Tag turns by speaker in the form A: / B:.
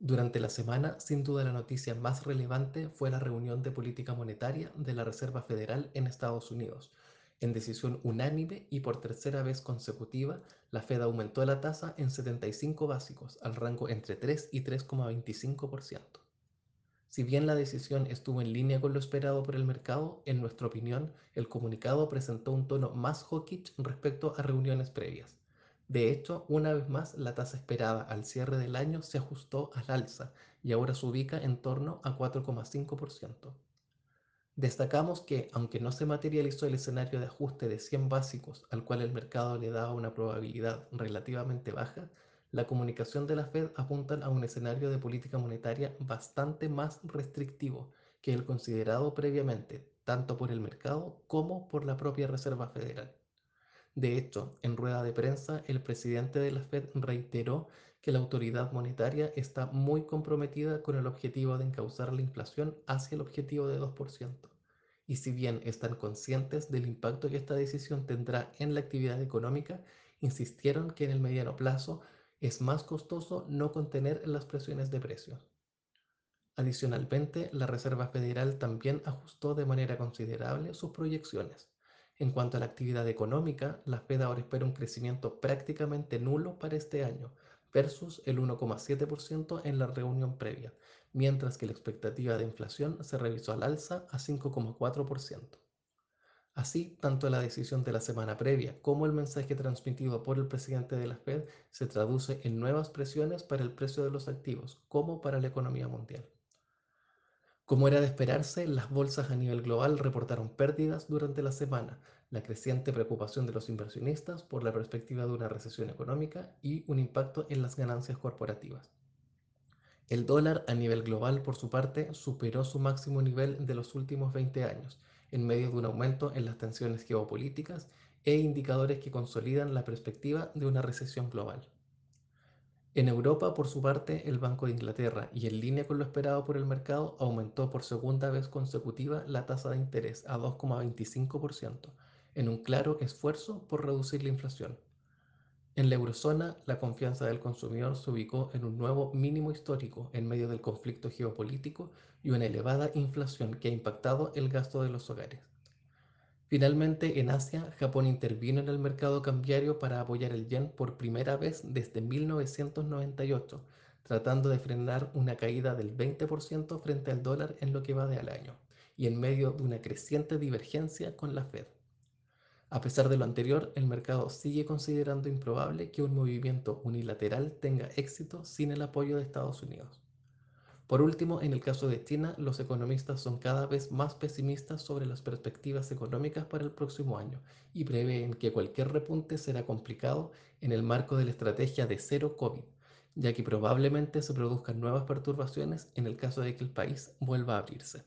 A: Durante la semana, sin duda la noticia más relevante fue la reunión de política monetaria de la Reserva Federal en Estados Unidos. En decisión unánime y por tercera vez consecutiva, la Fed aumentó la tasa en 75 básicos, al rango entre 3 y 3,25%. Si bien la decisión estuvo en línea con lo esperado por el mercado, en nuestra opinión, el comunicado presentó un tono más hawkish respecto a reuniones previas. De hecho, una vez más, la tasa esperada al cierre del año se ajustó al alza y ahora se ubica en torno a 4,5%. Destacamos que, aunque no se materializó el escenario de ajuste de 100 básicos al cual el mercado le daba una probabilidad relativamente baja, la comunicación de la Fed apunta a un escenario de política monetaria bastante más restrictivo que el considerado previamente, tanto por el mercado como por la propia Reserva Federal. De hecho, en rueda de prensa, el presidente de la Fed reiteró que la autoridad monetaria está muy comprometida con el objetivo de encauzar la inflación hacia el objetivo de 2%. Y si bien están conscientes del impacto que esta decisión tendrá en la actividad económica, insistieron que en el mediano plazo es más costoso no contener las presiones de precios. Adicionalmente, la Reserva Federal también ajustó de manera considerable sus proyecciones. En cuanto a la actividad económica, la Fed ahora espera un crecimiento prácticamente nulo para este año, versus el 1,7% en la reunión previa, mientras que la expectativa de inflación se revisó al alza a 5,4%. Así, tanto la decisión de la semana previa como el mensaje transmitido por el presidente de la Fed se traduce en nuevas presiones para el precio de los activos, como para la economía mundial. Como era de esperarse, las bolsas a nivel global reportaron pérdidas durante la semana, la creciente preocupación de los inversionistas por la perspectiva de una recesión económica y un impacto en las ganancias corporativas. El dólar a nivel global, por su parte, superó su máximo nivel de los últimos 20 años, en medio de un aumento en las tensiones geopolíticas e indicadores que consolidan la perspectiva de una recesión global. En Europa, por su parte, el Banco de Inglaterra y en línea con lo esperado por el mercado, aumentó por segunda vez consecutiva la tasa de interés a 2,25%, en un claro esfuerzo por reducir la inflación. En la eurozona, la confianza del consumidor se ubicó en un nuevo mínimo histórico en medio del conflicto geopolítico y una elevada inflación que ha impactado el gasto de los hogares. Finalmente, en Asia, Japón intervino en el mercado cambiario para apoyar el yen por primera vez desde 1998, tratando de frenar una caída del 20% frente al dólar en lo que va de al año, y en medio de una creciente divergencia con la Fed. A pesar de lo anterior, el mercado sigue considerando improbable que un movimiento unilateral tenga éxito sin el apoyo de Estados Unidos. Por último, en el caso de China, los economistas son cada vez más pesimistas sobre las perspectivas económicas para el próximo año y prevén que cualquier repunte será complicado en el marco de la estrategia de cero COVID, ya que probablemente se produzcan nuevas perturbaciones en el caso de que el país vuelva a abrirse.